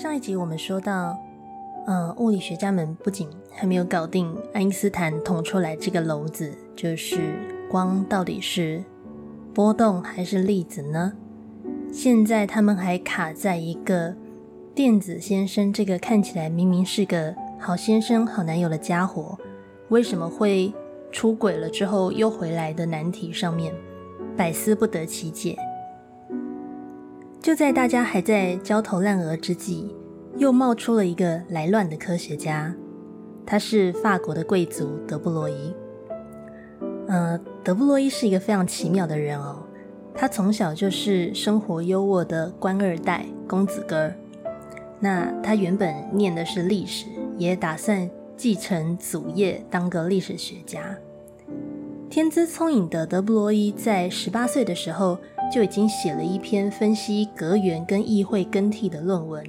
上一集我们说到，呃，物理学家们不仅还没有搞定爱因斯坦捅出来这个篓子，就是光到底是波动还是粒子呢？现在他们还卡在一个电子先生这个看起来明明是个好先生、好男友的家伙，为什么会出轨了之后又回来的难题上面，百思不得其解。就在大家还在焦头烂额之际，又冒出了一个来乱的科学家，他是法国的贵族德布罗伊。呃，德布罗伊是一个非常奇妙的人哦，他从小就是生活优渥的官二代公子哥儿。那他原本念的是历史，也打算继承祖业当个历史学家。天资聪颖的德布罗伊在十八岁的时候。就已经写了一篇分析格源跟议会更替的论文，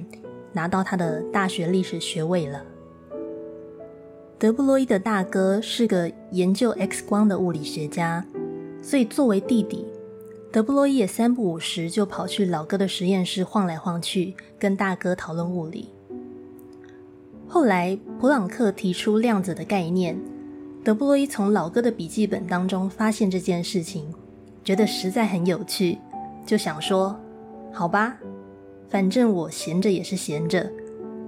拿到他的大学历史学位了。德布罗伊的大哥是个研究 X 光的物理学家，所以作为弟弟，德布罗伊也三不五时就跑去老哥的实验室晃来晃去，跟大哥讨论物理。后来普朗克提出量子的概念，德布罗伊从老哥的笔记本当中发现这件事情。觉得实在很有趣，就想说：“好吧，反正我闲着也是闲着，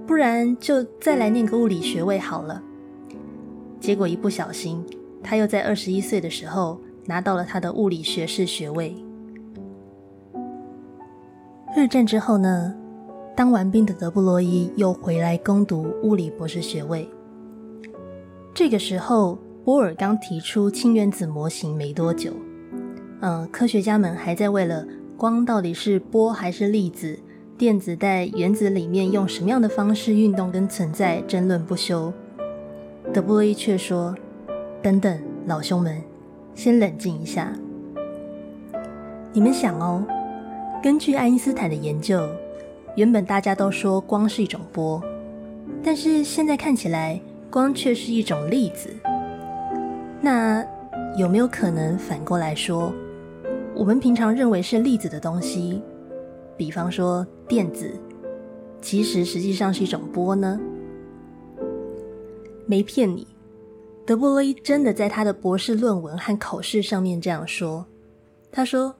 不然就再来念个物理学位好了。”结果一不小心，他又在二十一岁的时候拿到了他的物理学士学位。二战之后呢，当完兵的德布罗伊又回来攻读物理博士学位。这个时候，波尔刚提出氢原子模型没多久。嗯，科学家们还在为了光到底是波还是粒子，电子在原子里面用什么样的方式运动跟存在争论不休。德布罗伊却说：“等等，老兄们，先冷静一下。你们想哦，根据爱因斯坦的研究，原本大家都说光是一种波，但是现在看起来光却是一种粒子。那有没有可能反过来说？”我们平常认为是粒子的东西，比方说电子，其实实际上是一种波呢。没骗你，德布罗伊真的在他的博士论文和口试上面这样说。他说：“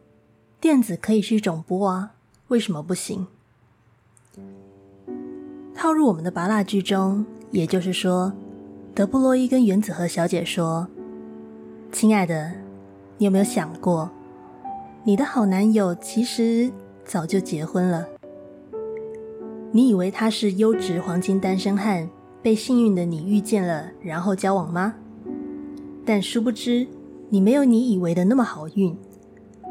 电子可以是一种波啊，为什么不行？”套入我们的拔蜡剧中，也就是说，德布罗伊跟原子核小姐说：“亲爱的，你有没有想过？”你的好男友其实早就结婚了。你以为他是优质黄金单身汉，被幸运的你遇见了，然后交往吗？但殊不知，你没有你以为的那么好运。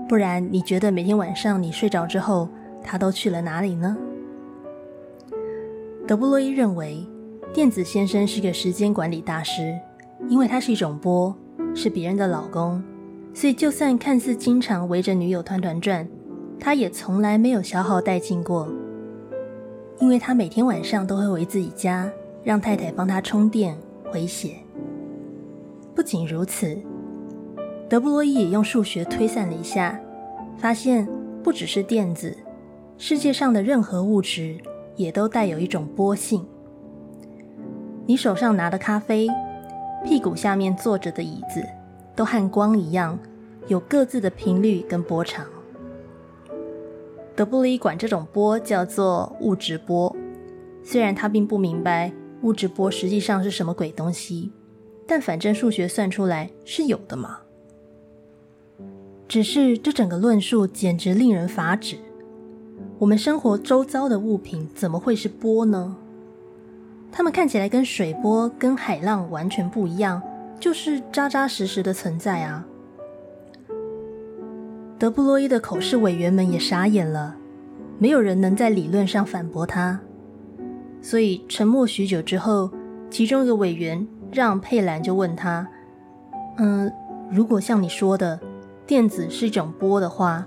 不然，你觉得每天晚上你睡着之后，他都去了哪里呢？德布洛伊认为，电子先生是个时间管理大师，因为他是一种波，是别人的老公。所以，就算看似经常围着女友团团转，他也从来没有消耗殆尽过。因为他每天晚上都会回自己家，让太太帮他充电回血。不仅如此，德布罗伊也用数学推算了一下，发现不只是电子，世界上的任何物质也都带有一种波性。你手上拿的咖啡，屁股下面坐着的椅子。都和光一样，有各自的频率跟波长。德布里管这种波叫做物质波，虽然他并不明白物质波实际上是什么鬼东西，但反正数学算出来是有的嘛。只是这整个论述简直令人发指。我们生活周遭的物品怎么会是波呢？它们看起来跟水波、跟海浪完全不一样。就是扎扎实实的存在啊！德布罗伊的口试委员们也傻眼了，没有人能在理论上反驳他，所以沉默许久之后，其中一个委员让佩兰就问他：“嗯，如果像你说的，电子是一种波的话，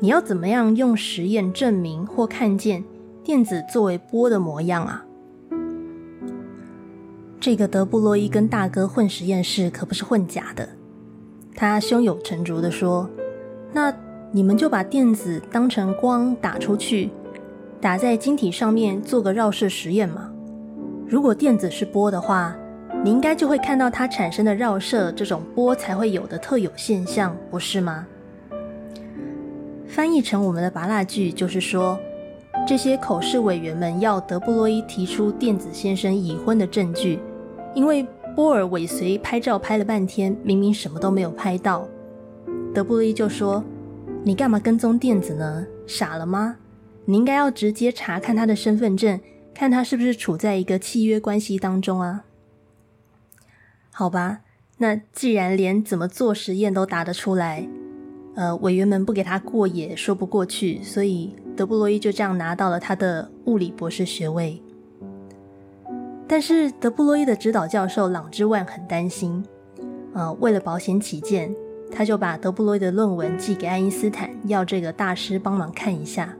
你要怎么样用实验证明或看见电子作为波的模样啊？”这个德布洛伊跟大哥混实验室可不是混假的。他胸有成竹地说：“那你们就把电子当成光打出去，打在晶体上面做个绕射实验嘛。如果电子是波的话，你应该就会看到它产生的绕射这种波才会有的特有现象，不是吗？翻译成我们的拔蜡句就是说，这些口试委员们要德布洛伊提出电子先生已婚的证据，因为波尔尾随拍照拍了半天，明明什么都没有拍到。德布罗伊就说：“你干嘛跟踪电子呢？傻了吗？你应该要直接查看他的身份证。”看他是不是处在一个契约关系当中啊？好吧，那既然连怎么做实验都答得出来，呃，委员们不给他过也说不过去，所以德布罗伊就这样拿到了他的物理博士学位。但是德布罗伊的指导教授朗之万很担心，呃，为了保险起见，他就把德布罗伊的论文寄给爱因斯坦，要这个大师帮忙看一下。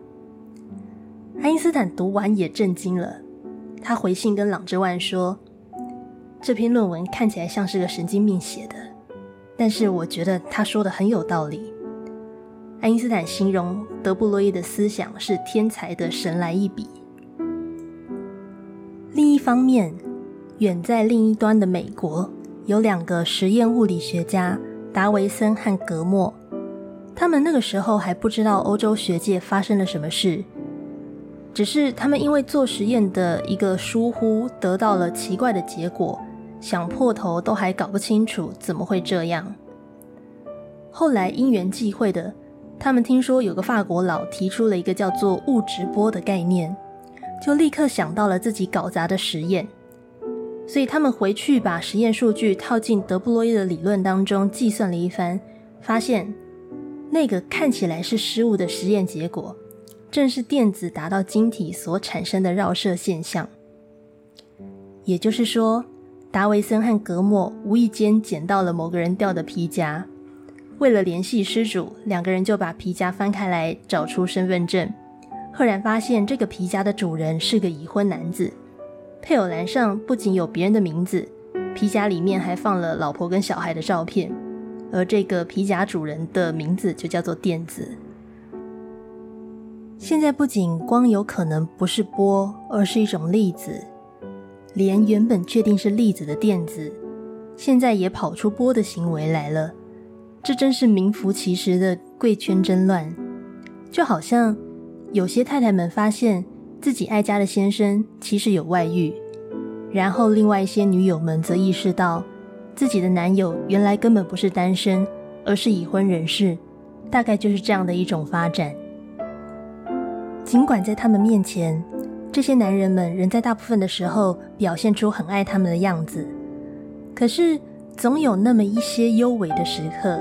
爱因斯坦读完也震惊了，他回信跟朗之万说：“这篇论文看起来像是个神经病写的，但是我觉得他说的很有道理。”爱因斯坦形容德布罗意的思想是天才的神来一笔。另一方面，远在另一端的美国有两个实验物理学家达维森和格莫，他们那个时候还不知道欧洲学界发生了什么事。只是他们因为做实验的一个疏忽，得到了奇怪的结果，想破头都还搞不清楚怎么会这样。后来因缘际会的，他们听说有个法国佬提出了一个叫做物质波的概念，就立刻想到了自己搞砸的实验。所以他们回去把实验数据套进德布罗意的理论当中计算了一番，发现那个看起来是失误的实验结果。正是电子达到晶体所产生的绕射现象，也就是说，达维森和格莫无意间捡到了某个人掉的皮夹，为了联系失主，两个人就把皮夹翻开来找出身份证，赫然发现这个皮夹的主人是个已婚男子，配偶栏上不仅有别人的名字，皮夹里面还放了老婆跟小孩的照片，而这个皮夹主人的名字就叫做电子。现在不仅光有可能不是波，而是一种粒子，连原本确定是粒子的电子，现在也跑出波的行为来了。这真是名副其实的贵圈真乱。就好像有些太太们发现自己爱家的先生其实有外遇，然后另外一些女友们则意识到自己的男友原来根本不是单身，而是已婚人士。大概就是这样的一种发展。尽管在他们面前，这些男人们仍在大部分的时候表现出很爱他们的样子，可是总有那么一些幽微的时刻，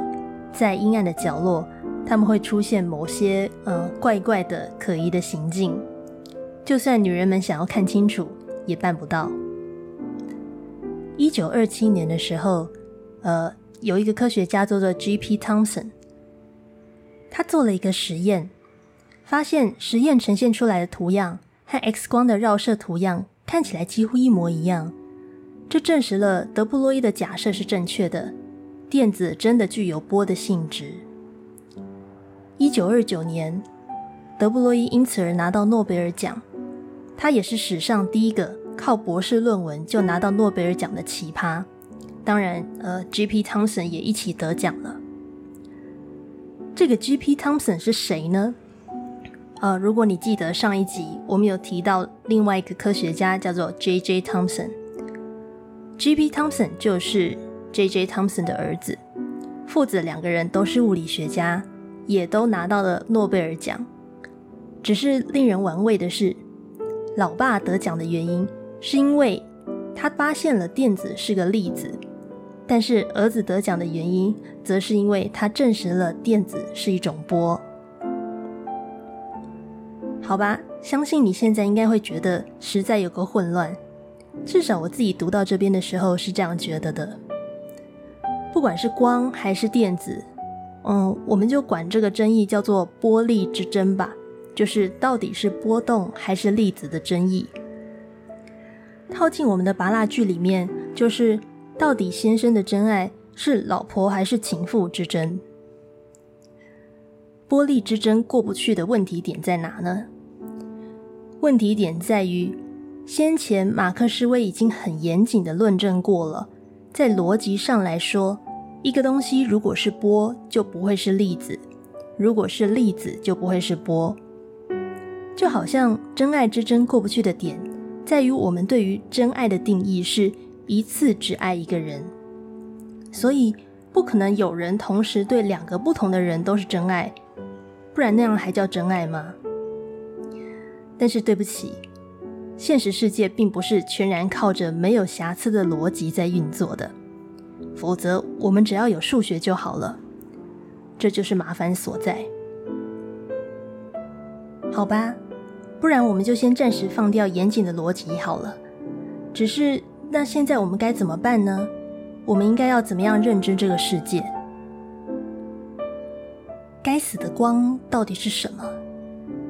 在阴暗的角落，他们会出现某些呃怪怪的、可疑的行径，就算女人们想要看清楚，也办不到。一九二七年的时候，呃，有一个科学家叫做 G.P. Thompson，他做了一个实验。发现实验呈现出来的图样和 X 光的绕射图样看起来几乎一模一样，这证实了德布罗伊的假设是正确的，电子真的具有波的性质。一九二九年，德布罗伊因此而拿到诺贝尔奖，他也是史上第一个靠博士论文就拿到诺贝尔奖的奇葩。当然，呃，G.P. Thompson 也一起得奖了。这个 G.P. Thompson 是谁呢？呃，如果你记得上一集，我们有提到另外一个科学家叫做 J.J. Thomson。G.P. Thomson 就是 J.J. Thomson 的儿子，父子两个人都是物理学家，也都拿到了诺贝尔奖。只是令人玩味的是，老爸得奖的原因是因为他发现了电子是个粒子，但是儿子得奖的原因则是因为他证实了电子是一种波。好吧，相信你现在应该会觉得实在有个混乱，至少我自己读到这边的时候是这样觉得的。不管是光还是电子，嗯，我们就管这个争议叫做波粒之争吧，就是到底是波动还是粒子的争议。套进我们的拔蜡剧里面，就是到底先生的真爱是老婆还是情妇之争。波粒之争过不去的问题点在哪呢？问题点在于，先前马克思威已经很严谨的论证过了，在逻辑上来说，一个东西如果是波，就不会是粒子；如果是粒子，就不会是波。就好像真爱之争过不去的点，在于我们对于真爱的定义是一次只爱一个人，所以不可能有人同时对两个不同的人都是真爱，不然那样还叫真爱吗？但是对不起，现实世界并不是全然靠着没有瑕疵的逻辑在运作的，否则我们只要有数学就好了，这就是麻烦所在。好吧。不然，我们就先暂时放掉严谨的逻辑好了。只是，那现在我们该怎么办呢？我们应该要怎么样认知这个世界？该死的光到底是什么？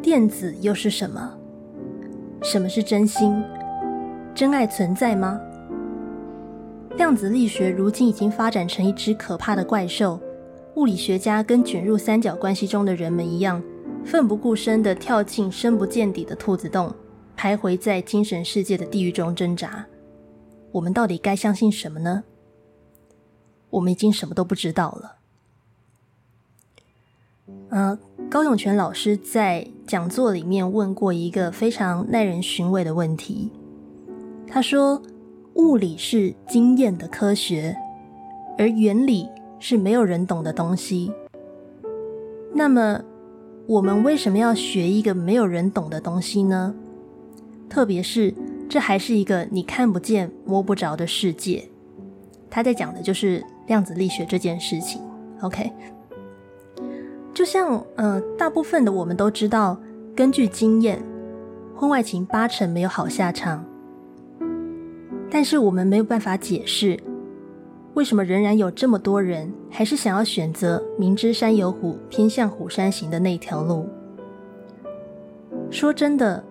电子又是什么？什么是真心？真爱存在吗？量子力学如今已经发展成一只可怕的怪兽。物理学家跟卷入三角关系中的人们一样。奋不顾身地跳进深不见底的兔子洞，徘徊在精神世界的地狱中挣扎。我们到底该相信什么呢？我们已经什么都不知道了。呃，高永泉老师在讲座里面问过一个非常耐人寻味的问题。他说：“物理是经验的科学，而原理是没有人懂的东西。”那么？我们为什么要学一个没有人懂的东西呢？特别是这还是一个你看不见、摸不着的世界。他在讲的就是量子力学这件事情。OK，就像呃，大部分的我们都知道，根据经验，婚外情八成没有好下场。但是我们没有办法解释。为什么仍然有这么多人还是想要选择明知山有虎，偏向虎山行的那条路？说真的，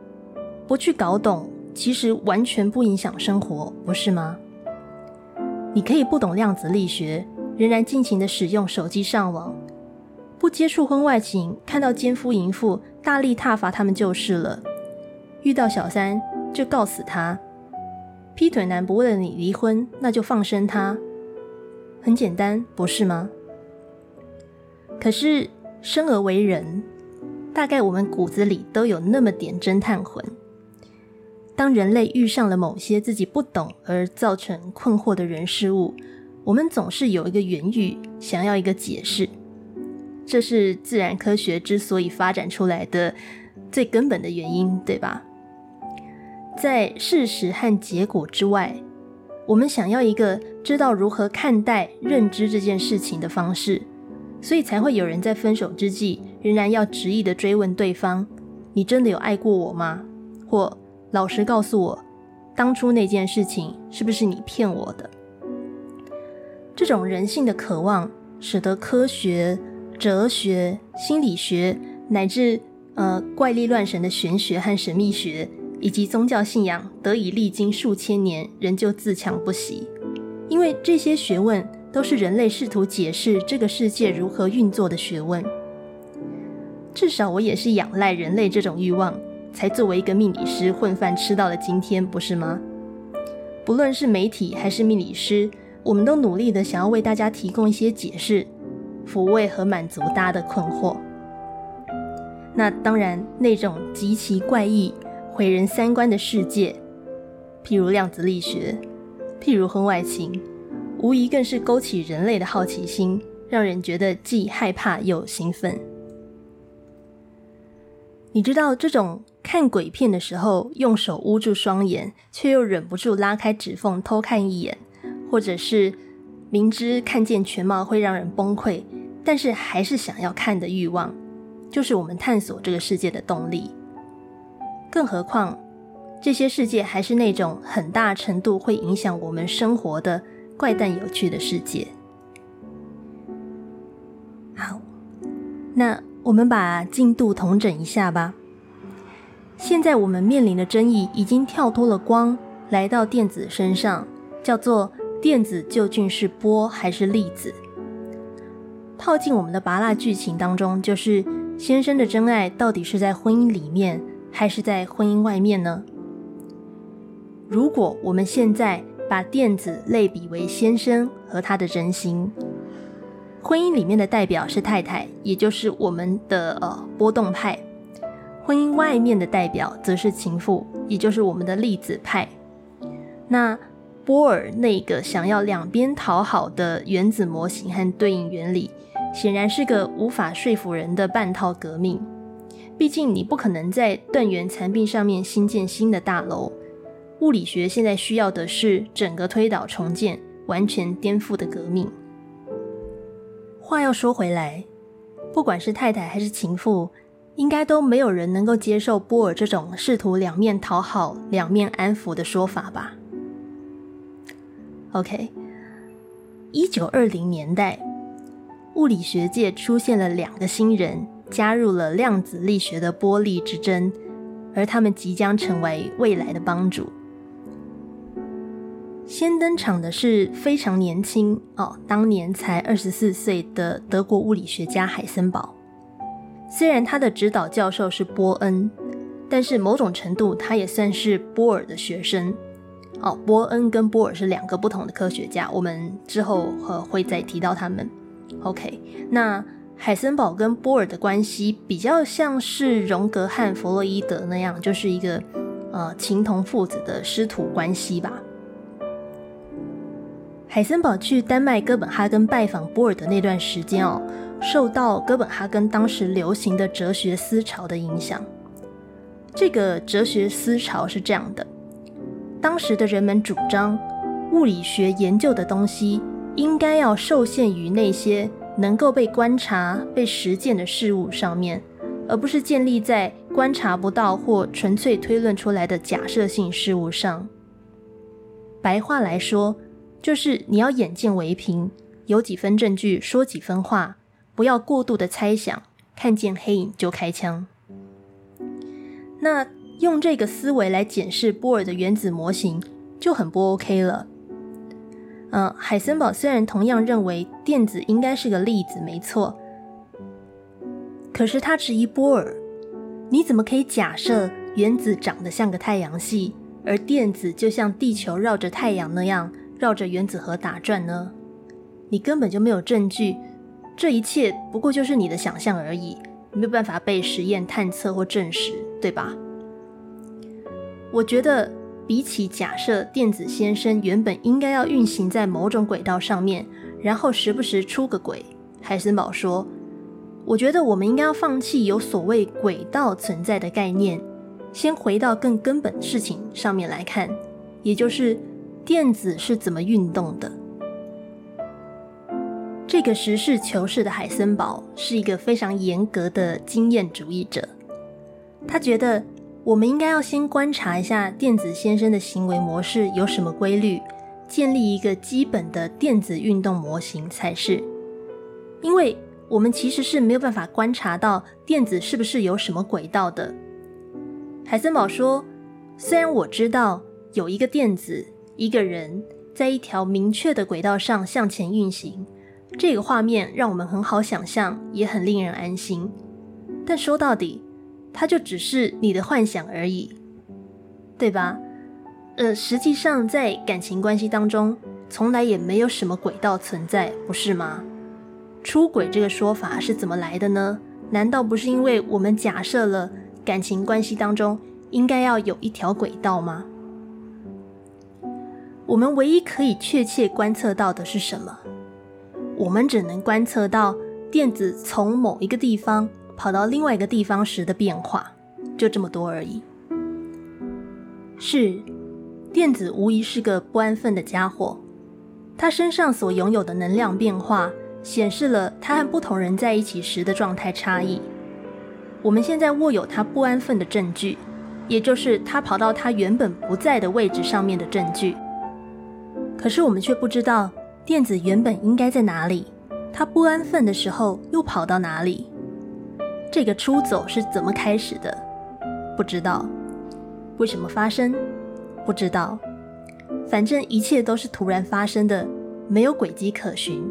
不去搞懂，其实完全不影响生活，不是吗？你可以不懂量子力学，仍然尽情的使用手机上网，不接触婚外情，看到奸夫淫妇，大力挞伐他们就是了。遇到小三就告死他，劈腿男不为了你离婚，那就放生他。很简单，不是吗？可是生而为人，大概我们骨子里都有那么点侦探魂。当人类遇上了某些自己不懂而造成困惑的人事物，我们总是有一个原语，想要一个解释。这是自然科学之所以发展出来的最根本的原因，对吧？在事实和结果之外。我们想要一个知道如何看待、认知这件事情的方式，所以才会有人在分手之际仍然要执意的追问对方：“你真的有爱过我吗？”或老实告诉我，当初那件事情是不是你骗我的？这种人性的渴望，使得科学、哲学、心理学乃至呃怪力乱神的玄学和神秘学。以及宗教信仰得以历经数千年，仍旧自强不息，因为这些学问都是人类试图解释这个世界如何运作的学问。至少我也是仰赖人类这种欲望，才作为一个命理师混饭吃到了今天，不是吗？不论是媒体还是命理师，我们都努力的想要为大家提供一些解释，抚慰和满足大家的困惑。那当然，那种极其怪异。毁人三观的世界，譬如量子力学，譬如婚外情，无疑更是勾起人类的好奇心，让人觉得既害怕又兴奋。你知道这种看鬼片的时候用手捂住双眼，却又忍不住拉开指缝偷看一眼，或者是明知看见全貌会让人崩溃，但是还是想要看的欲望，就是我们探索这个世界的动力。更何况，这些世界还是那种很大程度会影响我们生活的怪诞有趣的世界。好，那我们把进度统整一下吧。现在我们面临的争议已经跳脱了光，来到电子身上，叫做电子究竟是波还是粒子？套进我们的拔蜡剧情当中，就是先生的真爱到底是在婚姻里面。还是在婚姻外面呢？如果我们现在把电子类比为先生和他的真心，婚姻里面的代表是太太，也就是我们的呃波动派；婚姻外面的代表则是情妇，也就是我们的粒子派。那波尔那个想要两边讨好的原子模型和对应原理，显然是个无法说服人的半套革命。毕竟你不可能在断垣残壁上面新建新的大楼。物理学现在需要的是整个推倒重建、完全颠覆的革命。话要说回来，不管是太太还是情妇，应该都没有人能够接受波尔这种试图两面讨好、两面安抚的说法吧？OK，一九二零年代，物理学界出现了两个新人，加入了量子力学的波粒之争，而他们即将成为未来的帮主。先登场的是非常年轻哦，当年才二十四岁的德国物理学家海森堡。虽然他的指导教授是波恩，但是某种程度他也算是波尔的学生哦。波恩跟波尔是两个不同的科学家，我们之后呃会再提到他们。OK，那海森堡跟波尔的关系比较像是荣格和弗洛伊德那样，就是一个呃情同父子的师徒关系吧。海森堡去丹麦哥本哈根拜访波尔的那段时间哦，受到哥本哈根当时流行的哲学思潮的影响。这个哲学思潮是这样的：当时的人们主张，物理学研究的东西应该要受限于那些能够被观察、被实践的事物上面，而不是建立在观察不到或纯粹推论出来的假设性事物上。白话来说。就是你要眼见为凭，有几分证据说几分话，不要过度的猜想，看见黑影就开枪。那用这个思维来检视波尔的原子模型就很不 OK 了。嗯，海森堡虽然同样认为电子应该是个粒子，没错，可是他质疑波尔：你怎么可以假设原子长得像个太阳系，而电子就像地球绕着太阳那样？绕着原子核打转呢？你根本就没有证据，这一切不过就是你的想象而已，没有办法被实验探测或证实，对吧？我觉得比起假设电子先生原本应该要运行在某种轨道上面，然后时不时出个轨，海森堡说，我觉得我们应该要放弃有所谓轨道存在的概念，先回到更根本事情上面来看，也就是。电子是怎么运动的？这个实事求是的海森堡是一个非常严格的经验主义者。他觉得我们应该要先观察一下电子先生的行为模式有什么规律，建立一个基本的电子运动模型才是。因为我们其实是没有办法观察到电子是不是有什么轨道的。海森堡说：“虽然我知道有一个电子。”一个人在一条明确的轨道上向前运行，这个画面让我们很好想象，也很令人安心。但说到底，它就只是你的幻想而已，对吧？呃，实际上在感情关系当中，从来也没有什么轨道存在，不是吗？出轨这个说法是怎么来的呢？难道不是因为我们假设了感情关系当中应该要有一条轨道吗？我们唯一可以确切观测到的是什么？我们只能观测到电子从某一个地方跑到另外一个地方时的变化，就这么多而已。是，电子无疑是个不安分的家伙，他身上所拥有的能量变化显示了他和不同人在一起时的状态差异。我们现在握有他不安分的证据，也就是他跑到他原本不在的位置上面的证据。可是我们却不知道电子原本应该在哪里，他不安分的时候又跑到哪里？这个出走是怎么开始的？不知道。为什么发生？不知道。反正一切都是突然发生的，没有轨迹可循。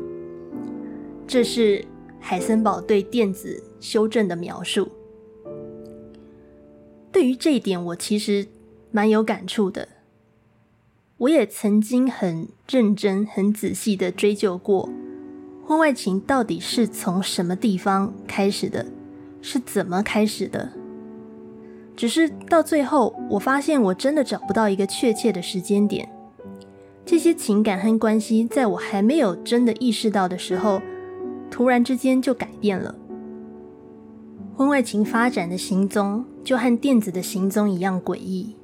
这是海森堡对电子修正的描述。对于这一点，我其实蛮有感触的。我也曾经很认真、很仔细的追究过，婚外情到底是从什么地方开始的，是怎么开始的。只是到最后，我发现我真的找不到一个确切的时间点。这些情感和关系，在我还没有真的意识到的时候，突然之间就改变了。婚外情发展的行踪，就和电子的行踪一样诡异。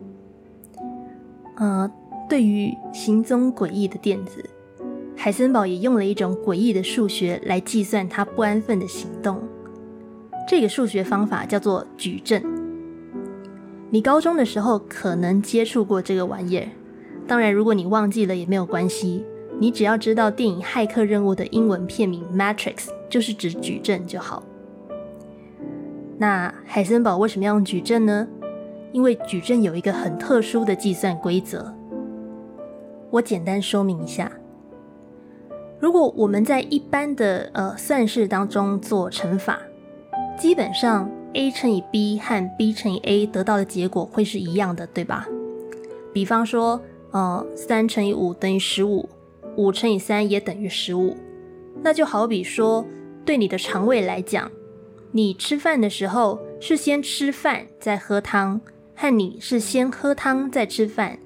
呃，对于行踪诡异的电子，海森堡也用了一种诡异的数学来计算它不安分的行动。这个数学方法叫做矩阵。你高中的时候可能接触过这个玩意儿。当然，如果你忘记了也没有关系，你只要知道电影《骇客任务》的英文片名 Matrix 就是指矩阵就好。那海森堡为什么要用矩阵呢？因为矩阵有一个很特殊的计算规则。我简单说明一下：如果我们在一般的呃算式当中做乘法，基本上 a 乘以 b 和 b 乘以 a 得到的结果会是一样的，对吧？比方说。呃，三乘以五等于十五，五乘以三也等于十五。那就好比说，对你的肠胃来讲，你吃饭的时候是先吃饭再喝汤，和你是先喝汤再吃饭，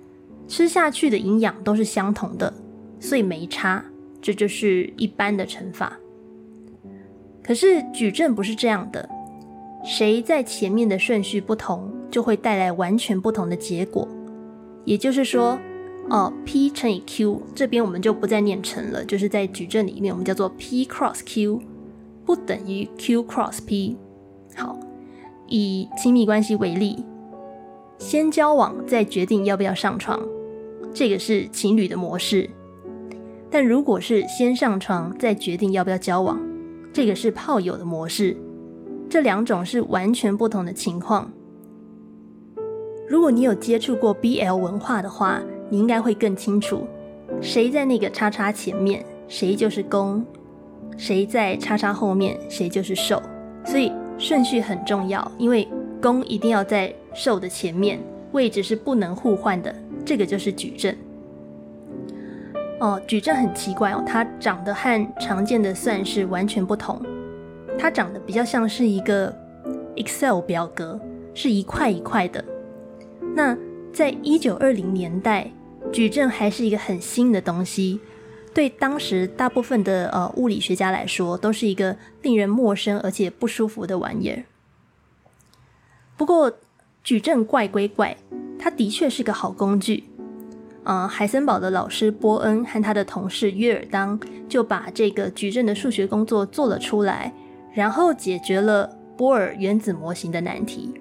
吃下去的营养都是相同的，所以没差。这就是一般的乘法。可是矩阵不是这样的，谁在前面的顺序不同，就会带来完全不同的结果。也就是说。哦，p 乘以 q 这边我们就不再念乘了，就是在矩阵里面我们叫做 p cross q 不等于 q cross p。好，以亲密关系为例，先交往再决定要不要上床，这个是情侣的模式；但如果是先上床再决定要不要交往，这个是炮友的模式。这两种是完全不同的情况。如果你有接触过 BL 文化的话，你应该会更清楚，谁在那个叉叉前面，谁就是攻；谁在叉叉后面，谁就是受。所以顺序很重要，因为攻一定要在受的前面，位置是不能互换的。这个就是矩阵。哦，矩阵很奇怪哦，它长得和常见的算式完全不同，它长得比较像是一个 Excel 表格，是一块一块的。那在一九二零年代。矩阵还是一个很新的东西，对当时大部分的呃物理学家来说，都是一个令人陌生而且不舒服的玩意儿。不过矩阵怪归怪，它的确是个好工具。呃，海森堡的老师波恩和他的同事约尔当就把这个矩阵的数学工作做了出来，然后解决了波尔原子模型的难题。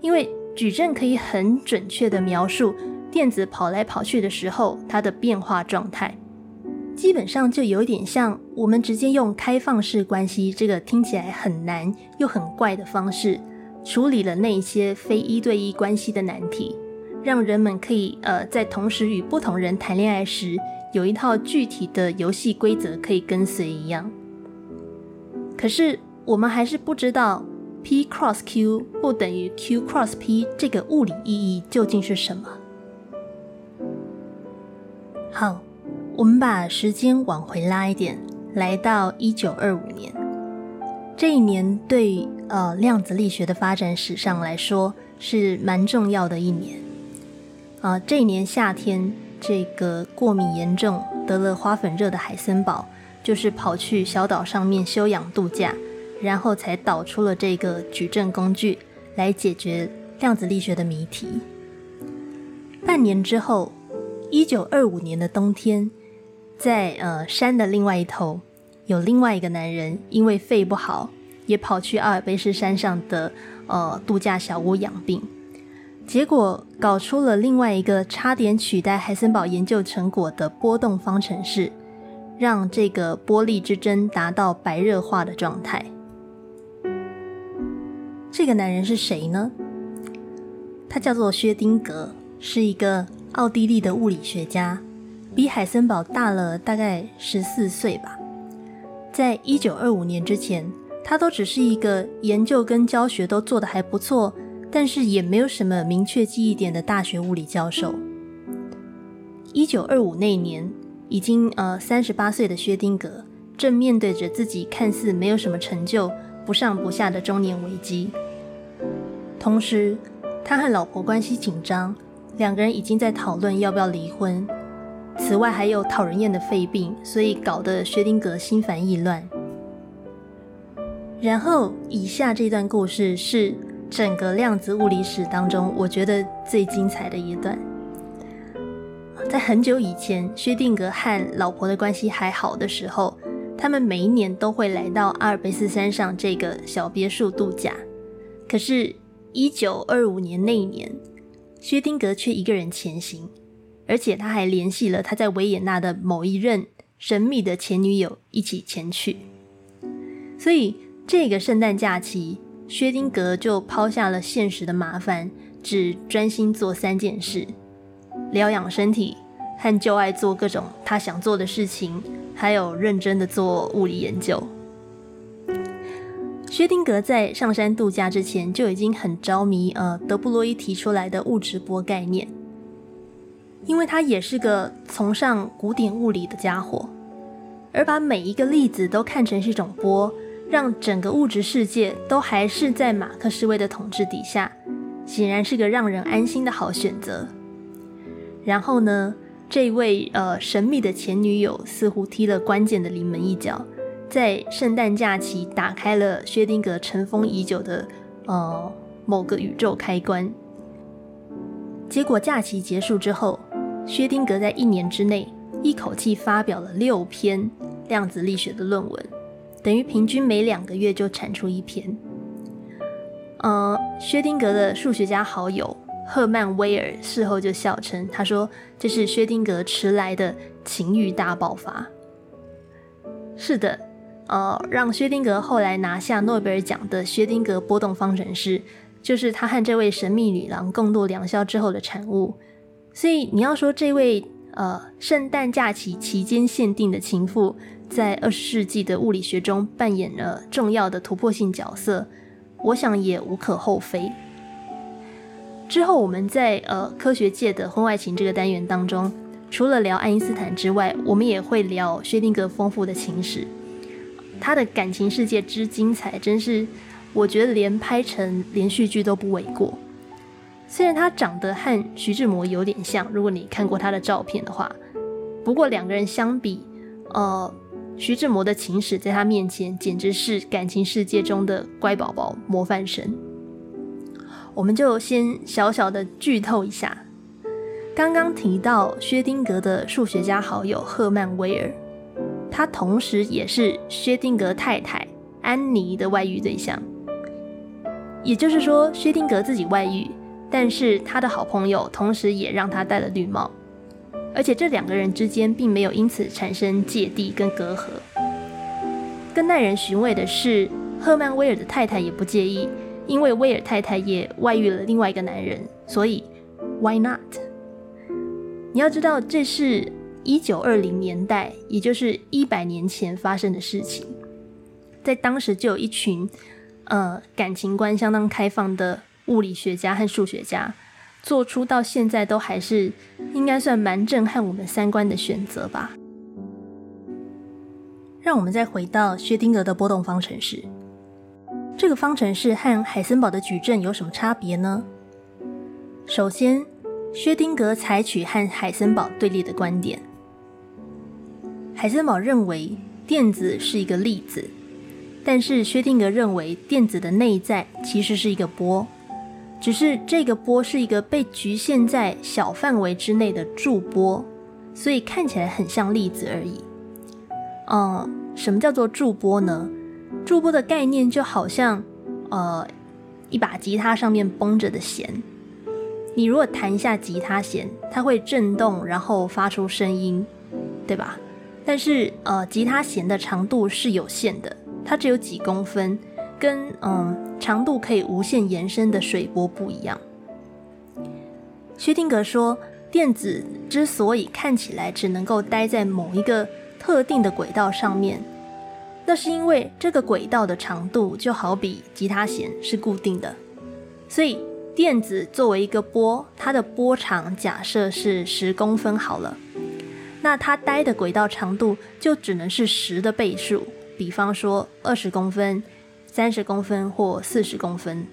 因为矩阵可以很准确的描述。电子跑来跑去的时候，它的变化状态基本上就有点像我们直接用开放式关系这个听起来很难又很怪的方式处理了那些非一对一关系的难题，让人们可以呃在同时与不同人谈恋爱时有一套具体的游戏规则可以跟随一样。可是我们还是不知道 p cross q 不等于 q cross p 这个物理意义究竟是什么。好，我们把时间往回拉一点，来到一九二五年。这一年对呃量子力学的发展史上来说是蛮重要的一年。啊，这一年夏天，这个过敏严重、得了花粉热的海森堡，就是跑去小岛上面休养度假，然后才导出了这个矩阵工具来解决量子力学的谜题。半年之后。一九二五年的冬天，在呃山的另外一头，有另外一个男人，因为肺不好，也跑去阿尔卑斯山上的呃度假小屋养病，结果搞出了另外一个差点取代海森堡研究成果的波动方程式，让这个波粒之争达到白热化的状态。这个男人是谁呢？他叫做薛丁格，是一个。奥地利的物理学家，比海森堡大了大概十四岁吧。在一九二五年之前，他都只是一个研究跟教学都做得还不错，但是也没有什么明确记忆点的大学物理教授。一九二五那年，已经呃三十八岁的薛丁格正面对着自己看似没有什么成就、不上不下的中年危机。同时，他和老婆关系紧张，两个人已经在讨论要不要离婚。此外，还有讨人厌的肺病，所以搞得薛丁格心烦意乱。然后，以下这段故事是整个量子物理史当中我觉得最精彩的一段。在很久以前，薛定谔和老婆的关系还好的时候，他们每一年都会来到阿尔卑斯山上这个小别墅度假。可是，一九二五年那一年，薛定谔却一个人前行，而且他还联系了他在维也纳的某一任神秘的前女友一起前去。所以，这个圣诞假期，薛定格就抛下了现实的麻烦，只专心做三件事。疗养身体，和就爱做各种他想做的事情，还有认真的做物理研究。薛定格在上山度假之前就已经很着迷，呃，德布罗伊提出来的物质波概念，因为他也是个崇尚古典物理的家伙，而把每一个粒子都看成是一种波，让整个物质世界都还是在马克思威的统治底下，显然是个让人安心的好选择。然后呢，这位呃神秘的前女友似乎踢了关键的临门一脚，在圣诞假期打开了薛定谔尘封已久的呃某个宇宙开关。结果假期结束之后，薛定谔在一年之内一口气发表了六篇量子力学的论文，等于平均每两个月就产出一篇。呃，薛定格的数学家好友。赫曼威尔事后就笑称：“他说这是薛定格迟来的情欲大爆发。”是的，呃，让薛定格后来拿下诺贝尔奖的薛定格波动方程式，就是他和这位神秘女郎共度良宵之后的产物。所以你要说这位呃圣诞假期期间限定的情妇，在二十世纪的物理学中扮演了重要的突破性角色，我想也无可厚非。之后，我们在呃科学界的婚外情这个单元当中，除了聊爱因斯坦之外，我们也会聊薛定谔丰富的情史。他的感情世界之精彩，真是我觉得连拍成连续剧都不为过。虽然他长得和徐志摩有点像，如果你看过他的照片的话，不过两个人相比，呃，徐志摩的情史在他面前简直是感情世界中的乖宝宝模范生。我们就先小小的剧透一下，刚刚提到薛定谔的数学家好友赫曼威尔，他同时也是薛定谔太太安妮的外遇对象。也就是说，薛定谔自己外遇，但是他的好朋友同时也让他戴了绿帽，而且这两个人之间并没有因此产生芥蒂跟隔阂。更耐人寻味的是，赫曼威尔的太太也不介意。因为威尔太太也外遇了另外一个男人，所以 Why not？你要知道，这是一九二零年代，也就是一百年前发生的事情。在当时，就有一群呃感情观相当开放的物理学家和数学家，做出到现在都还是应该算蛮震撼我们三观的选择吧。让我们再回到薛定谔的波动方程式。这个方程式和海森堡的矩阵有什么差别呢？首先，薛定谔采取和海森堡对立的观点。海森堡认为电子是一个粒子，但是薛定谔认为电子的内在其实是一个波，只是这个波是一个被局限在小范围之内的驻波，所以看起来很像粒子而已。嗯，什么叫做驻波呢？驻波的概念就好像，呃，一把吉他上面绷着的弦。你如果弹一下吉他弦，它会震动，然后发出声音，对吧？但是，呃，吉他弦的长度是有限的，它只有几公分，跟嗯长度可以无限延伸的水波不一样。薛定格说，电子之所以看起来只能够待在某一个特定的轨道上面。那是因为这个轨道的长度就好比吉他弦是固定的，所以电子作为一个波，它的波长假设是十公分好了，那它待的轨道长度就只能是十的倍数，比方说二十公分、三十公分或四十公分。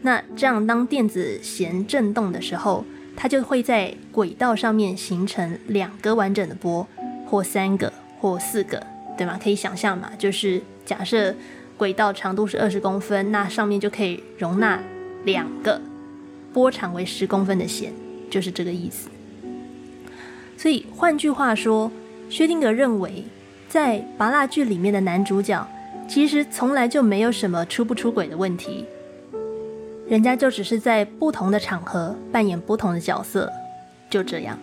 那这样，当电子弦振动的时候，它就会在轨道上面形成两个完整的波，或三个，或四个，对吗？可以想象嘛，就是假设轨道长度是二十公分，那上面就可以容纳两个波长为十公分的弦，就是这个意思。所以换句话说，薛定谔认为，在拔蜡剧里面的男主角，其实从来就没有什么出不出轨的问题。人家就只是在不同的场合扮演不同的角色，就这样。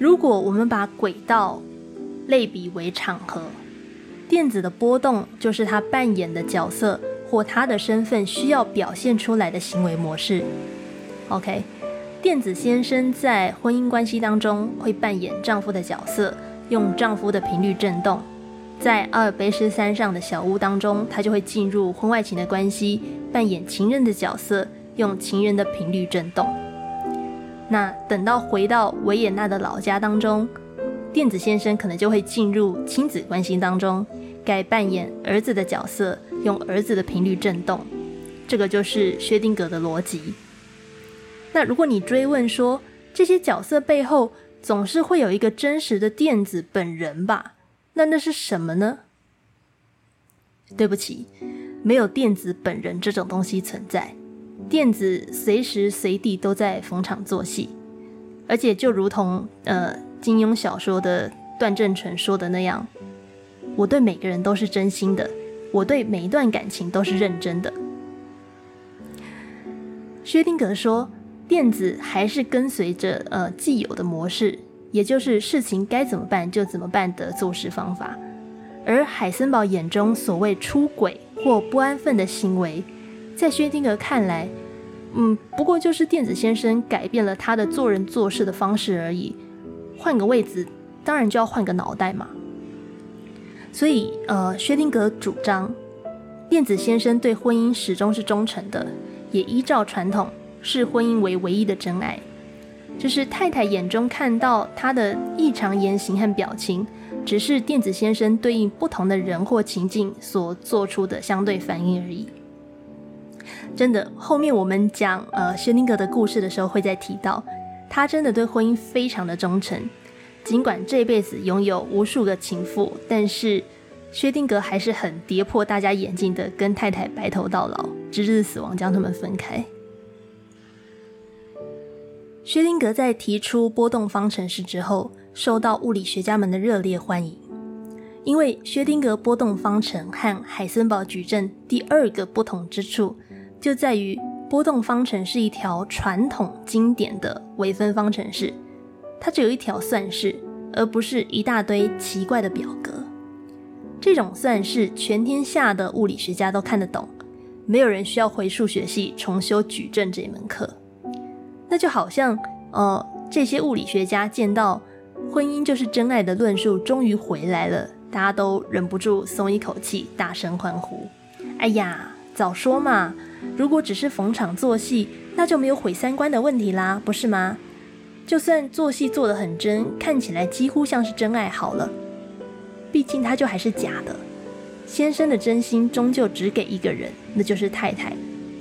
如果我们把轨道类比为场合，电子的波动就是他扮演的角色或他的身份需要表现出来的行为模式。OK，电子先生在婚姻关系当中会扮演丈夫的角色，用丈夫的频率振动。在阿尔卑斯山上的小屋当中，他就会进入婚外情的关系，扮演情人的角色，用情人的频率震动。那等到回到维也纳的老家当中，电子先生可能就会进入亲子关系当中，该扮演儿子的角色，用儿子的频率震动。这个就是薛定谔的逻辑。那如果你追问说，这些角色背后总是会有一个真实的电子本人吧？那那是什么呢？对不起，没有电子本人这种东西存在。电子随时随地都在逢场作戏，而且就如同呃金庸小说的段正淳说的那样，我对每个人都是真心的，我对每一段感情都是认真的。薛定谔说，电子还是跟随着呃既有的模式。也就是事情该怎么办就怎么办的做事方法，而海森堡眼中所谓出轨或不安分的行为，在薛定谔看来，嗯，不过就是电子先生改变了他的做人做事的方式而已，换个位子，当然就要换个脑袋嘛。所以，呃，薛定谔主张，电子先生对婚姻始终是忠诚的，也依照传统视婚姻为唯一的真爱。就是太太眼中看到他的异常言行和表情，只是电子先生对应不同的人或情境所做出的相对反应而已。真的，后面我们讲呃薛定谔的故事的时候会再提到，他真的对婚姻非常的忠诚，尽管这辈子拥有无数个情妇，但是薛定谔还是很跌破大家眼镜的，跟太太白头到老，直至死亡将他们分开。薛定格在提出波动方程式之后，受到物理学家们的热烈欢迎。因为薛定格波动方程和海森堡矩阵第二个不同之处，就在于波动方程是一条传统经典的微分方程式，它只有一条算式，而不是一大堆奇怪的表格。这种算式，全天下的物理学家都看得懂，没有人需要回数学系重修矩阵这门课。那就好像，呃，这些物理学家见到婚姻就是真爱的论述终于回来了，大家都忍不住松一口气，大声欢呼。哎呀，早说嘛！如果只是逢场作戏，那就没有毁三观的问题啦，不是吗？就算做戏做得很真，看起来几乎像是真爱好了，毕竟他就还是假的。先生的真心终究只给一个人，那就是太太。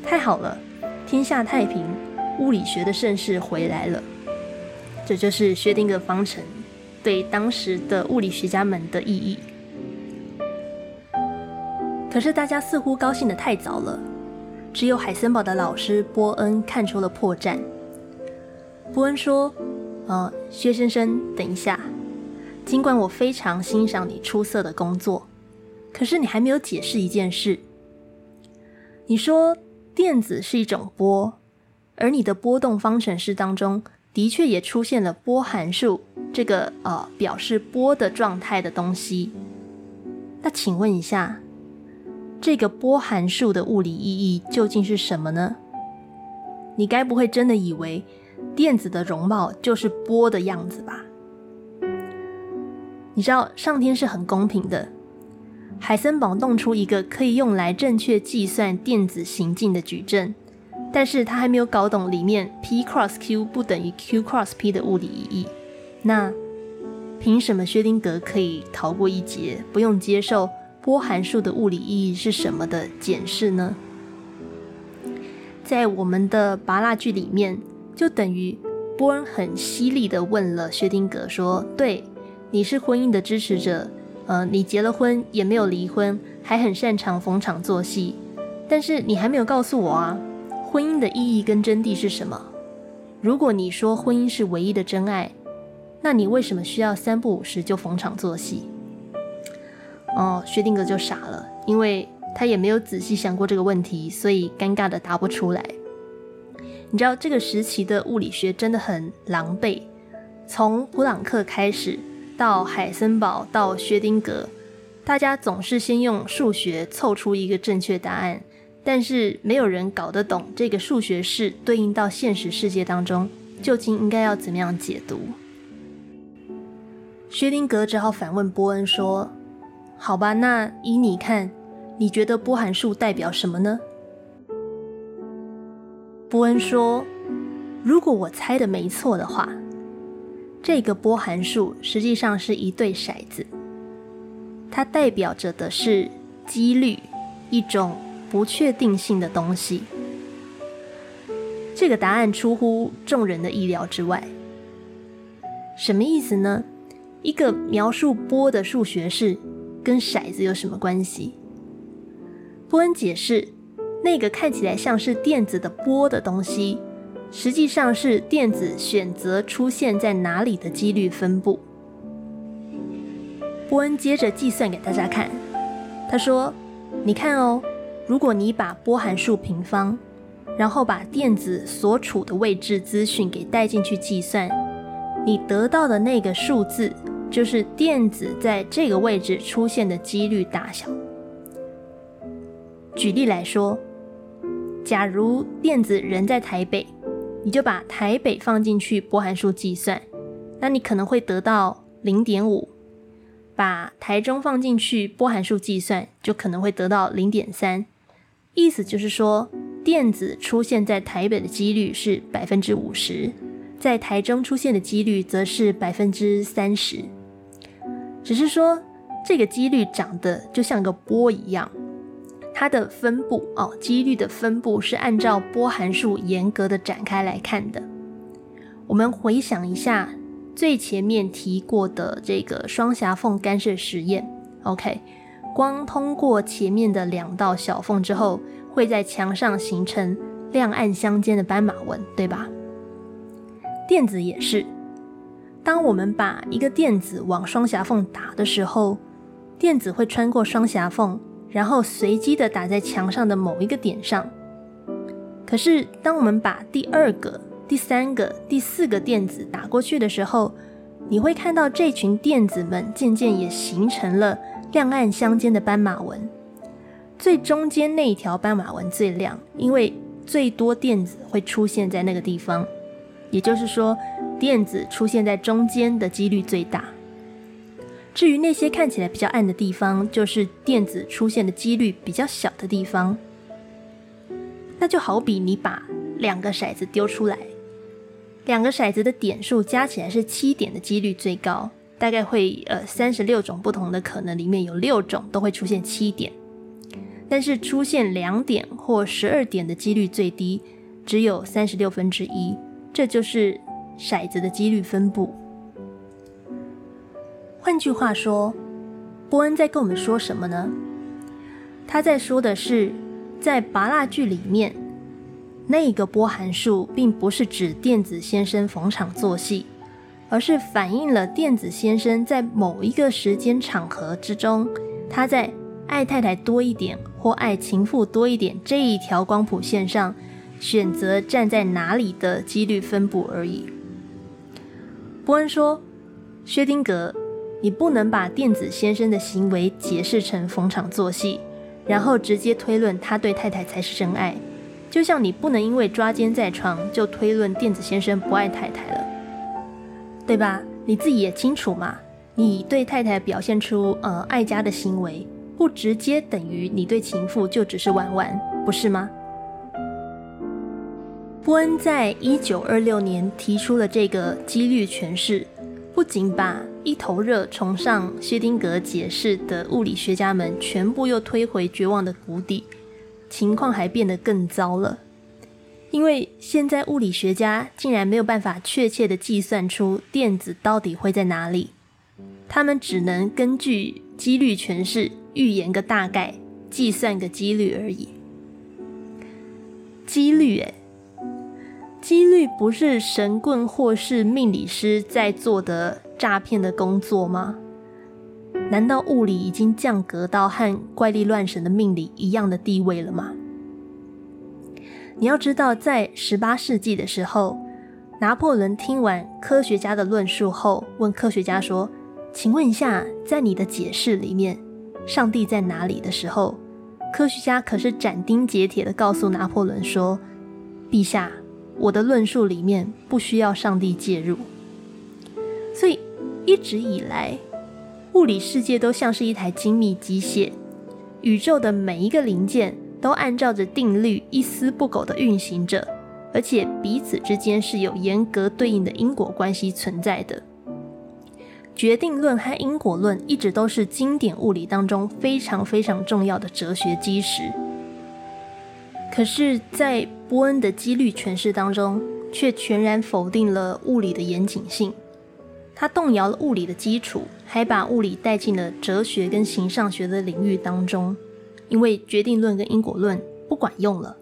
太好了，天下太平。物理学的盛世回来了，这就是薛定谔方程对当时的物理学家们的意义。可是大家似乎高兴的太早了，只有海森堡的老师波恩看出了破绽。波恩说：“呃，薛先生，等一下，尽管我非常欣赏你出色的工作，可是你还没有解释一件事。你说电子是一种波。”而你的波动方程式当中，的确也出现了波函数这个呃表示波的状态的东西。那请问一下，这个波函数的物理意义究竟是什么呢？你该不会真的以为电子的容貌就是波的样子吧？你知道上天是很公平的，海森堡弄出一个可以用来正确计算电子行进的矩阵。但是他还没有搞懂里面 P cross Q 不等于 Q cross P 的物理意义。那凭什么薛定谔可以逃过一劫，不用接受波函数的物理意义是什么的检视呢？在我们的拔蜡剧里面，就等于波恩很犀利的问了薛定谔说：“对，你是婚姻的支持者，呃，你结了婚也没有离婚，还很擅长逢场作戏，但是你还没有告诉我啊。”婚姻的意义跟真谛是什么？如果你说婚姻是唯一的真爱，那你为什么需要三不五时就逢场作戏？哦，薛定谔就傻了，因为他也没有仔细想过这个问题，所以尴尬的答不出来。你知道这个时期的物理学真的很狼狈，从普朗克开始，到海森堡，到薛定谔，大家总是先用数学凑出一个正确答案。但是没有人搞得懂这个数学式对应到现实世界当中究竟应该要怎么样解读。薛定谔只好反问波恩说：“好吧，那依你看，你觉得波函数代表什么呢？”波恩说：“如果我猜的没错的话，这个波函数实际上是一对骰子，它代表着的是几率，一种。”不确定性的东西，这个答案出乎众人的意料之外。什么意思呢？一个描述波的数学式跟骰子有什么关系？波恩解释，那个看起来像是电子的波的东西，实际上是电子选择出现在哪里的几率分布。波恩接着计算给大家看，他说：“你看哦。”如果你把波函数平方，然后把电子所处的位置资讯给带进去计算，你得到的那个数字就是电子在这个位置出现的几率大小。举例来说，假如电子人在台北，你就把台北放进去波函数计算，那你可能会得到零点五；把台中放进去波函数计算，就可能会得到零点三。意思就是说，电子出现在台北的几率是百分之五十，在台中出现的几率则是百分之三十。只是说，这个几率长得就像个波一样，它的分布哦，几率的分布是按照波函数严格的展开来看的。我们回想一下最前面提过的这个双狭缝干涉实验，OK。光通过前面的两道小缝之后，会在墙上形成亮暗相间的斑马纹，对吧？电子也是。当我们把一个电子往双狭缝打的时候，电子会穿过双狭缝，然后随机的打在墙上的某一个点上。可是，当我们把第二个、第三个、第四个电子打过去的时候，你会看到这群电子们渐渐也形成了。亮暗相间的斑马纹，最中间那一条斑马纹最亮，因为最多电子会出现在那个地方，也就是说，电子出现在中间的几率最大。至于那些看起来比较暗的地方，就是电子出现的几率比较小的地方。那就好比你把两个骰子丢出来，两个骰子的点数加起来是七点的几率最高。大概会呃三十六种不同的可能，里面有六种都会出现七点，但是出现两点或十二点的几率最低，只有三十六分之一。这就是骰子的几率分布。换句话说，波恩在跟我们说什么呢？他在说的是，在拔蜡剧里面，那个波函数并不是指电子先生逢场作戏。而是反映了电子先生在某一个时间场合之中，他在爱太太多一点或爱情妇多一点这一条光谱线上选择站在哪里的几率分布而已。波恩说：“薛丁格，你不能把电子先生的行为解释成逢场作戏，然后直接推论他对太太才是真爱，就像你不能因为抓奸在床就推论电子先生不爱太太了。”对吧？你自己也清楚嘛。你对太太表现出呃爱家的行为，不直接等于你对情妇就只是玩玩，不是吗？波恩在一九二六年提出了这个几率诠释，不仅把一头热崇尚薛定谔解释的物理学家们全部又推回绝望的谷底，情况还变得更糟了。因为现在物理学家竟然没有办法确切的计算出电子到底会在哪里，他们只能根据几率诠释预言个大概，计算个几率而已。几率，诶，几率不是神棍或是命理师在做的诈骗的工作吗？难道物理已经降格到和怪力乱神的命理一样的地位了吗？你要知道，在十八世纪的时候，拿破仑听完科学家的论述后，问科学家说：“请问一下，在你的解释里面，上帝在哪里？”的时候，科学家可是斩钉截铁的告诉拿破仑说：“陛下，我的论述里面不需要上帝介入。”所以一直以来，物理世界都像是一台精密机械，宇宙的每一个零件。都按照着定律一丝不苟地运行着，而且彼此之间是有严格对应的因果关系存在的。决定论和因果论一直都是经典物理当中非常非常重要的哲学基石。可是，在波恩的几率诠释当中，却全然否定了物理的严谨性，他动摇了物理的基础，还把物理带进了哲学跟形上学的领域当中。因为决定论跟因果论不管用了。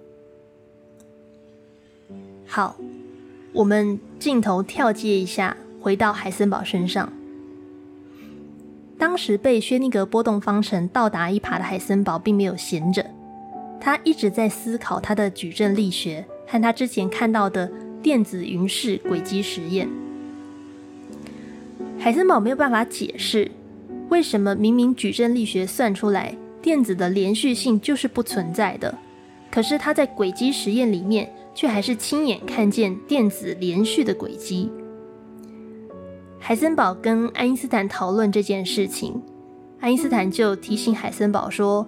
好，我们镜头跳接一下，回到海森堡身上。当时被薛定格波动方程倒打一耙的海森堡并没有闲着，他一直在思考他的矩阵力学和他之前看到的电子云式轨迹实验。海森堡没有办法解释，为什么明明矩阵力学算出来。电子的连续性就是不存在的，可是他在轨迹实验里面却还是亲眼看见电子连续的轨迹。海森堡跟爱因斯坦讨论这件事情，爱因斯坦就提醒海森堡说：“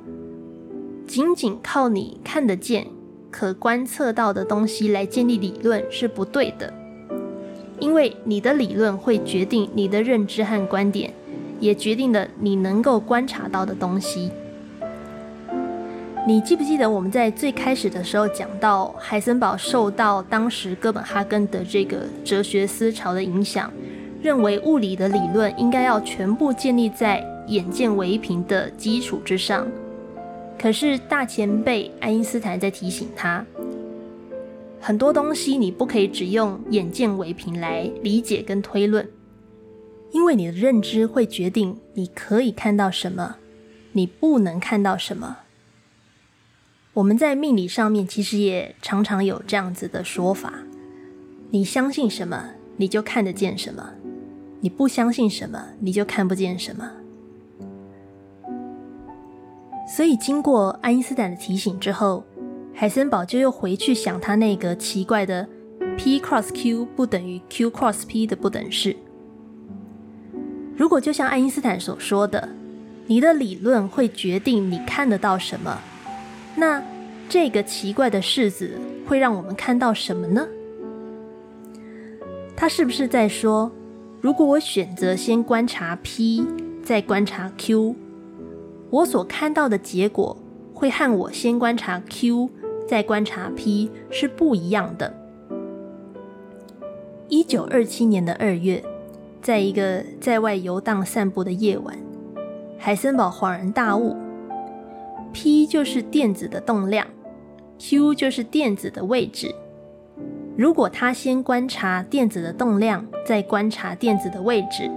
仅仅靠你看得见、可观测到的东西来建立理论是不对的，因为你的理论会决定你的认知和观点，也决定了你能够观察到的东西。”你记不记得我们在最开始的时候讲到，海森堡受到当时哥本哈根的这个哲学思潮的影响，认为物理的理论应该要全部建立在眼见为凭的基础之上。可是大前辈爱因斯坦在提醒他，很多东西你不可以只用眼见为凭来理解跟推论，因为你的认知会决定你可以看到什么，你不能看到什么。我们在命理上面其实也常常有这样子的说法：你相信什么，你就看得见什么；你不相信什么，你就看不见什么。所以，经过爱因斯坦的提醒之后，海森堡就又回去想他那个奇怪的 p cross q 不等于 q cross p 的不等式。如果就像爱因斯坦所说的，你的理论会决定你看得到什么。那这个奇怪的式子会让我们看到什么呢？他是不是在说，如果我选择先观察 P，再观察 Q，我所看到的结果会和我先观察 Q，再观察 P 是不一样的？一九二七年的二月，在一个在外游荡散步的夜晚，海森堡恍然大悟。P 就是电子的动量，Q 就是电子的位置。如果他先观察电子的动量，再观察电子的位置，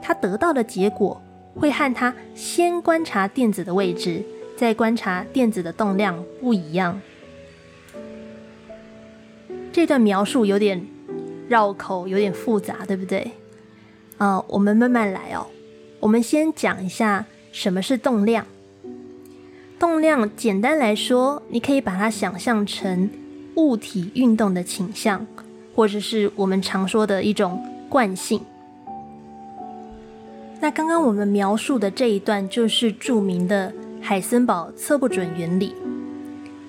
他得到的结果会和他先观察电子的位置，再观察电子的动量不一样。这段描述有点绕口，有点复杂，对不对？啊，我们慢慢来哦。我们先讲一下什么是动量。动量简单来说，你可以把它想象成物体运动的倾向，或者是我们常说的一种惯性。那刚刚我们描述的这一段就是著名的海森堡测不准原理。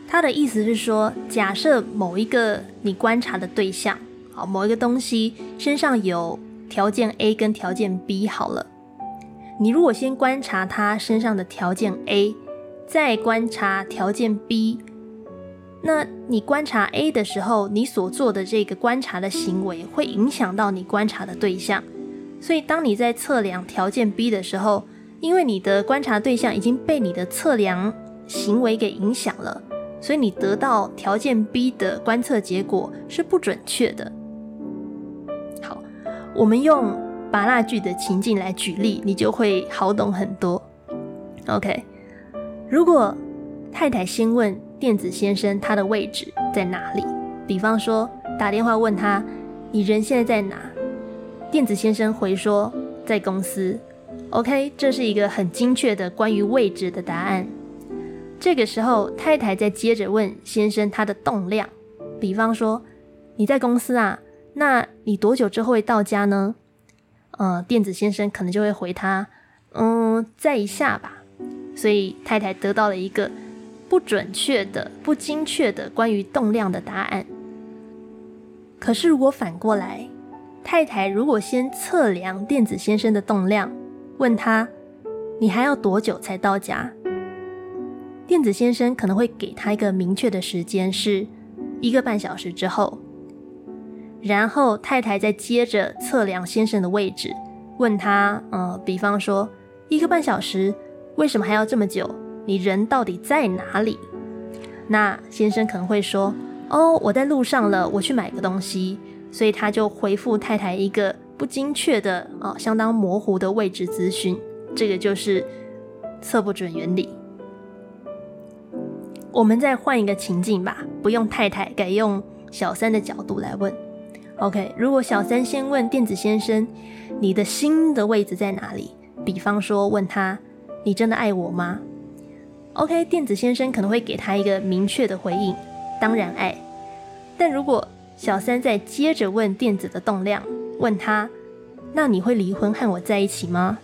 他的意思是说，假设某一个你观察的对象，好，某一个东西身上有条件 A 跟条件 B，好了，你如果先观察他身上的条件 A，再观察条件 B，那你观察 A 的时候，你所做的这个观察的行为会影响到你观察的对象，所以当你在测量条件 B 的时候，因为你的观察对象已经被你的测量行为给影响了，所以你得到条件 B 的观测结果是不准确的。好，我们用拔蜡剧的情境来举例，你就会好懂很多。OK，如果太太先问。电子先生他的位置在哪里？比方说打电话问他，你人现在在哪？电子先生回说在公司。OK，这是一个很精确的关于位置的答案。这个时候太太再接着问先生他的动量，比方说你在公司啊，那你多久之后会到家呢？呃，电子先生可能就会回他，嗯，再一下吧。所以太太得到了一个。不准确的、不精确的关于动量的答案。可是，如果反过来，太太如果先测量电子先生的动量，问他：“你还要多久才到家？”电子先生可能会给他一个明确的时间，是一个半小时之后。然后，太太再接着测量先生的位置，问他：“呃，比方说，一个半小时，为什么还要这么久？”你人到底在哪里？那先生可能会说：“哦，我在路上了，我去买个东西。”所以他就回复太太一个不精确的啊，相当模糊的位置资讯。这个就是测不准原理。我们再换一个情境吧，不用太太，改用小三的角度来问。OK，如果小三先问电子先生：“你的心的位置在哪里？”比方说问他：“你真的爱我吗？” OK，电子先生可能会给他一个明确的回应，当然爱。但如果小三再接着问电子的动量，问他，那你会离婚和我在一起吗？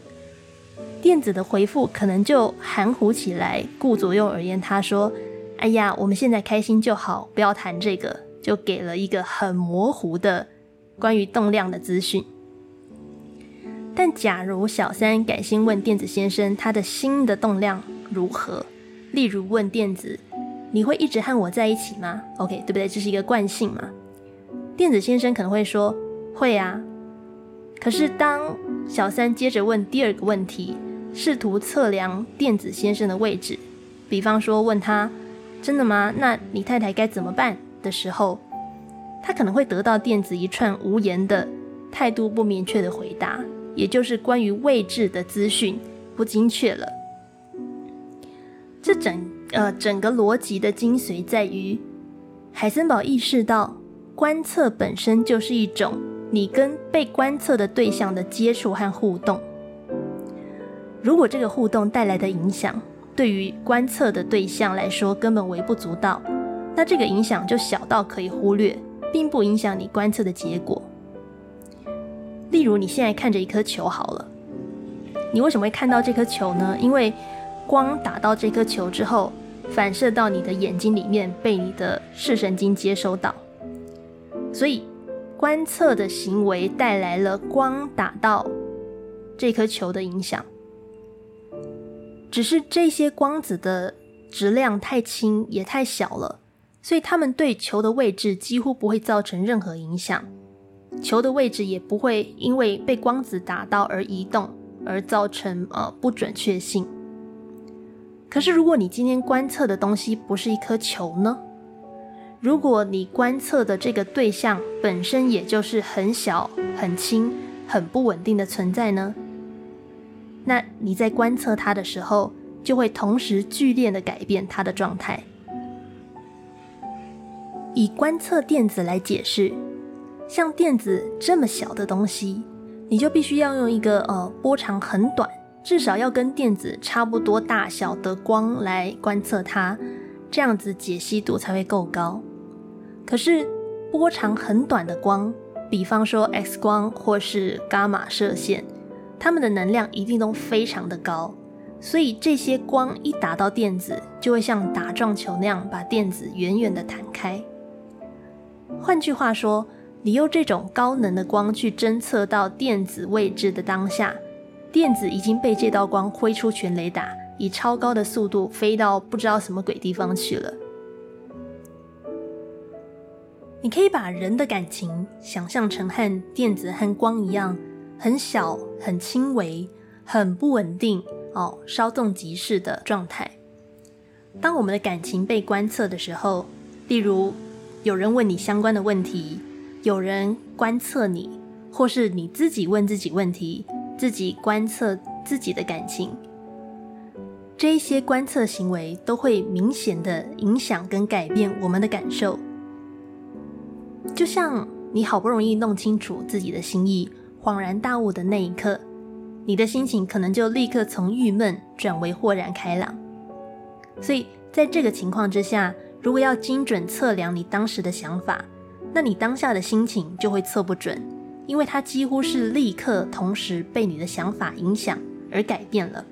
电子的回复可能就含糊起来，顾左右而言他说：“哎呀，我们现在开心就好，不要谈这个。”就给了一个很模糊的关于动量的资讯。但假如小三改心问电子先生，他的心的动量如何？例如问电子：“你会一直和我在一起吗？”OK，对不对？这是一个惯性嘛？电子先生可能会说：“会啊。”可是当小三接着问第二个问题，试图测量电子先生的位置，比方说问他：“真的吗？那你太太该怎么办？”的时候，他可能会得到电子一串无言的、态度不明确的回答，也就是关于位置的资讯不精确了。这整呃整个逻辑的精髓在于，海森堡意识到，观测本身就是一种你跟被观测的对象的接触和互动。如果这个互动带来的影响对于观测的对象来说根本微不足道，那这个影响就小到可以忽略，并不影响你观测的结果。例如，你现在看着一颗球好了，你为什么会看到这颗球呢？因为光打到这颗球之后，反射到你的眼睛里面，被你的视神经接收到。所以，观测的行为带来了光打到这颗球的影响。只是这些光子的质量太轻，也太小了，所以它们对球的位置几乎不会造成任何影响。球的位置也不会因为被光子打到而移动，而造成呃不准确性。可是，如果你今天观测的东西不是一颗球呢？如果你观测的这个对象本身也就是很小、很轻、很不稳定的存在呢？那你在观测它的时候，就会同时剧烈的改变它的状态。以观测电子来解释，像电子这么小的东西，你就必须要用一个呃波长很短。至少要跟电子差不多大小的光来观测它，这样子解析度才会够高。可是波长很短的光，比方说 X 光或是伽马射线，它们的能量一定都非常的高，所以这些光一打到电子，就会像打撞球那样把电子远远的弹开。换句话说，你用这种高能的光去侦测到电子位置的当下，电子已经被这道光挥出全雷达，以超高的速度飞到不知道什么鬼地方去了。你可以把人的感情想象成和电子和光一样，很小、很轻微、很不稳定。哦，稍纵即逝的状态。当我们的感情被观测的时候，例如有人问你相关的问题，有人观测你，或是你自己问自己问题，自己观测自己的感情，这些观测行为都会明显的影响跟改变我们的感受。就像你好不容易弄清楚自己的心意，恍然大悟的那一刻。你的心情可能就立刻从郁闷转为豁然开朗。所以在这个情况之下，如果要精准测量你当时的想法，那你当下的心情就会测不准，因为它几乎是立刻同时被你的想法影响而改变了。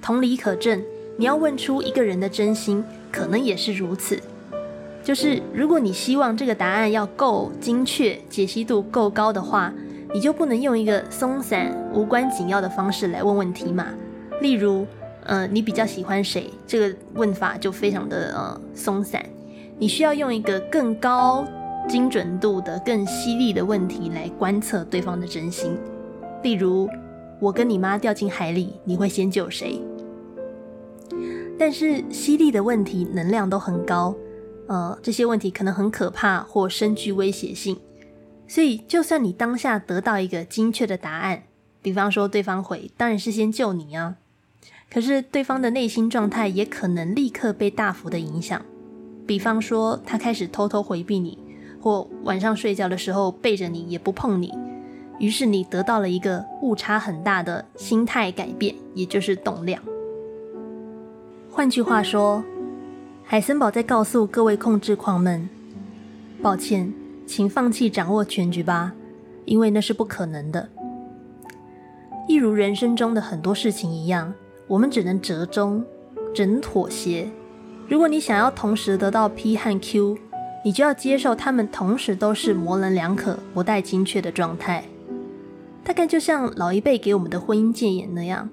同理可证，你要问出一个人的真心，可能也是如此。就是如果你希望这个答案要够精确、解析度够高的话。你就不能用一个松散、无关紧要的方式来问问题嘛？例如，呃，你比较喜欢谁？这个问法就非常的呃松散。你需要用一个更高精准度的、更犀利的问题来观测对方的真心。例如，我跟你妈掉进海里，你会先救谁？但是犀利的问题能量都很高，呃，这些问题可能很可怕或深具威胁性。所以，就算你当下得到一个精确的答案，比方说对方回“当然是先救你啊”，可是对方的内心状态也可能立刻被大幅的影响。比方说，他开始偷偷回避你，或晚上睡觉的时候背着你也不碰你，于是你得到了一个误差很大的心态改变，也就是动量。换句话说，海森堡在告诉各位控制狂们：“抱歉。”请放弃掌握全局吧，因为那是不可能的。一如人生中的很多事情一样，我们只能折中，只能妥协。如果你想要同时得到 P 和 Q，你就要接受他们同时都是模棱两可、不带精确的状态。大概就像老一辈给我们的婚姻谏言那样：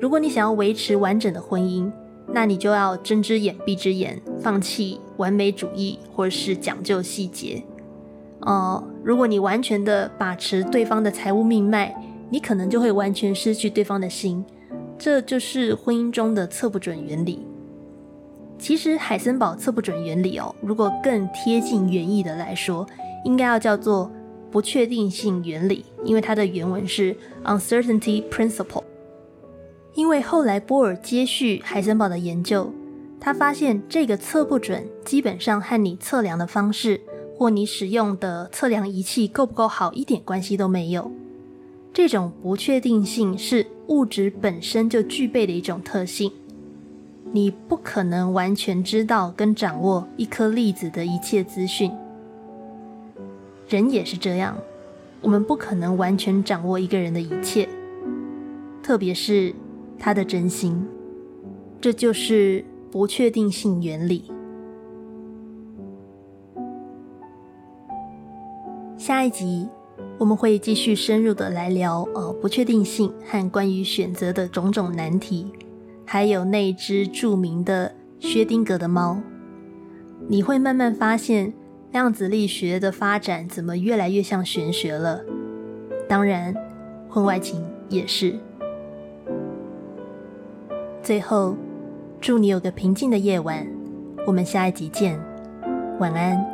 如果你想要维持完整的婚姻，那你就要睁只眼闭只眼，放弃完美主义或是讲究细节。哦，如果你完全的把持对方的财务命脉，你可能就会完全失去对方的心。这就是婚姻中的测不准原理。其实海森堡测不准原理哦，如果更贴近原意的来说，应该要叫做不确定性原理，因为它的原文是 uncertainty principle。因为后来波尔接续海森堡的研究，他发现这个测不准基本上和你测量的方式。或你使用的测量仪器够不够好，一点关系都没有。这种不确定性是物质本身就具备的一种特性。你不可能完全知道跟掌握一颗粒子的一切资讯。人也是这样，我们不可能完全掌握一个人的一切，特别是他的真心。这就是不确定性原理。下一集我们会继续深入的来聊呃不确定性和关于选择的种种难题，还有那只著名的薛丁格的猫。你会慢慢发现量子力学的发展怎么越来越像玄学了。当然，婚外情也是。最后，祝你有个平静的夜晚。我们下一集见，晚安。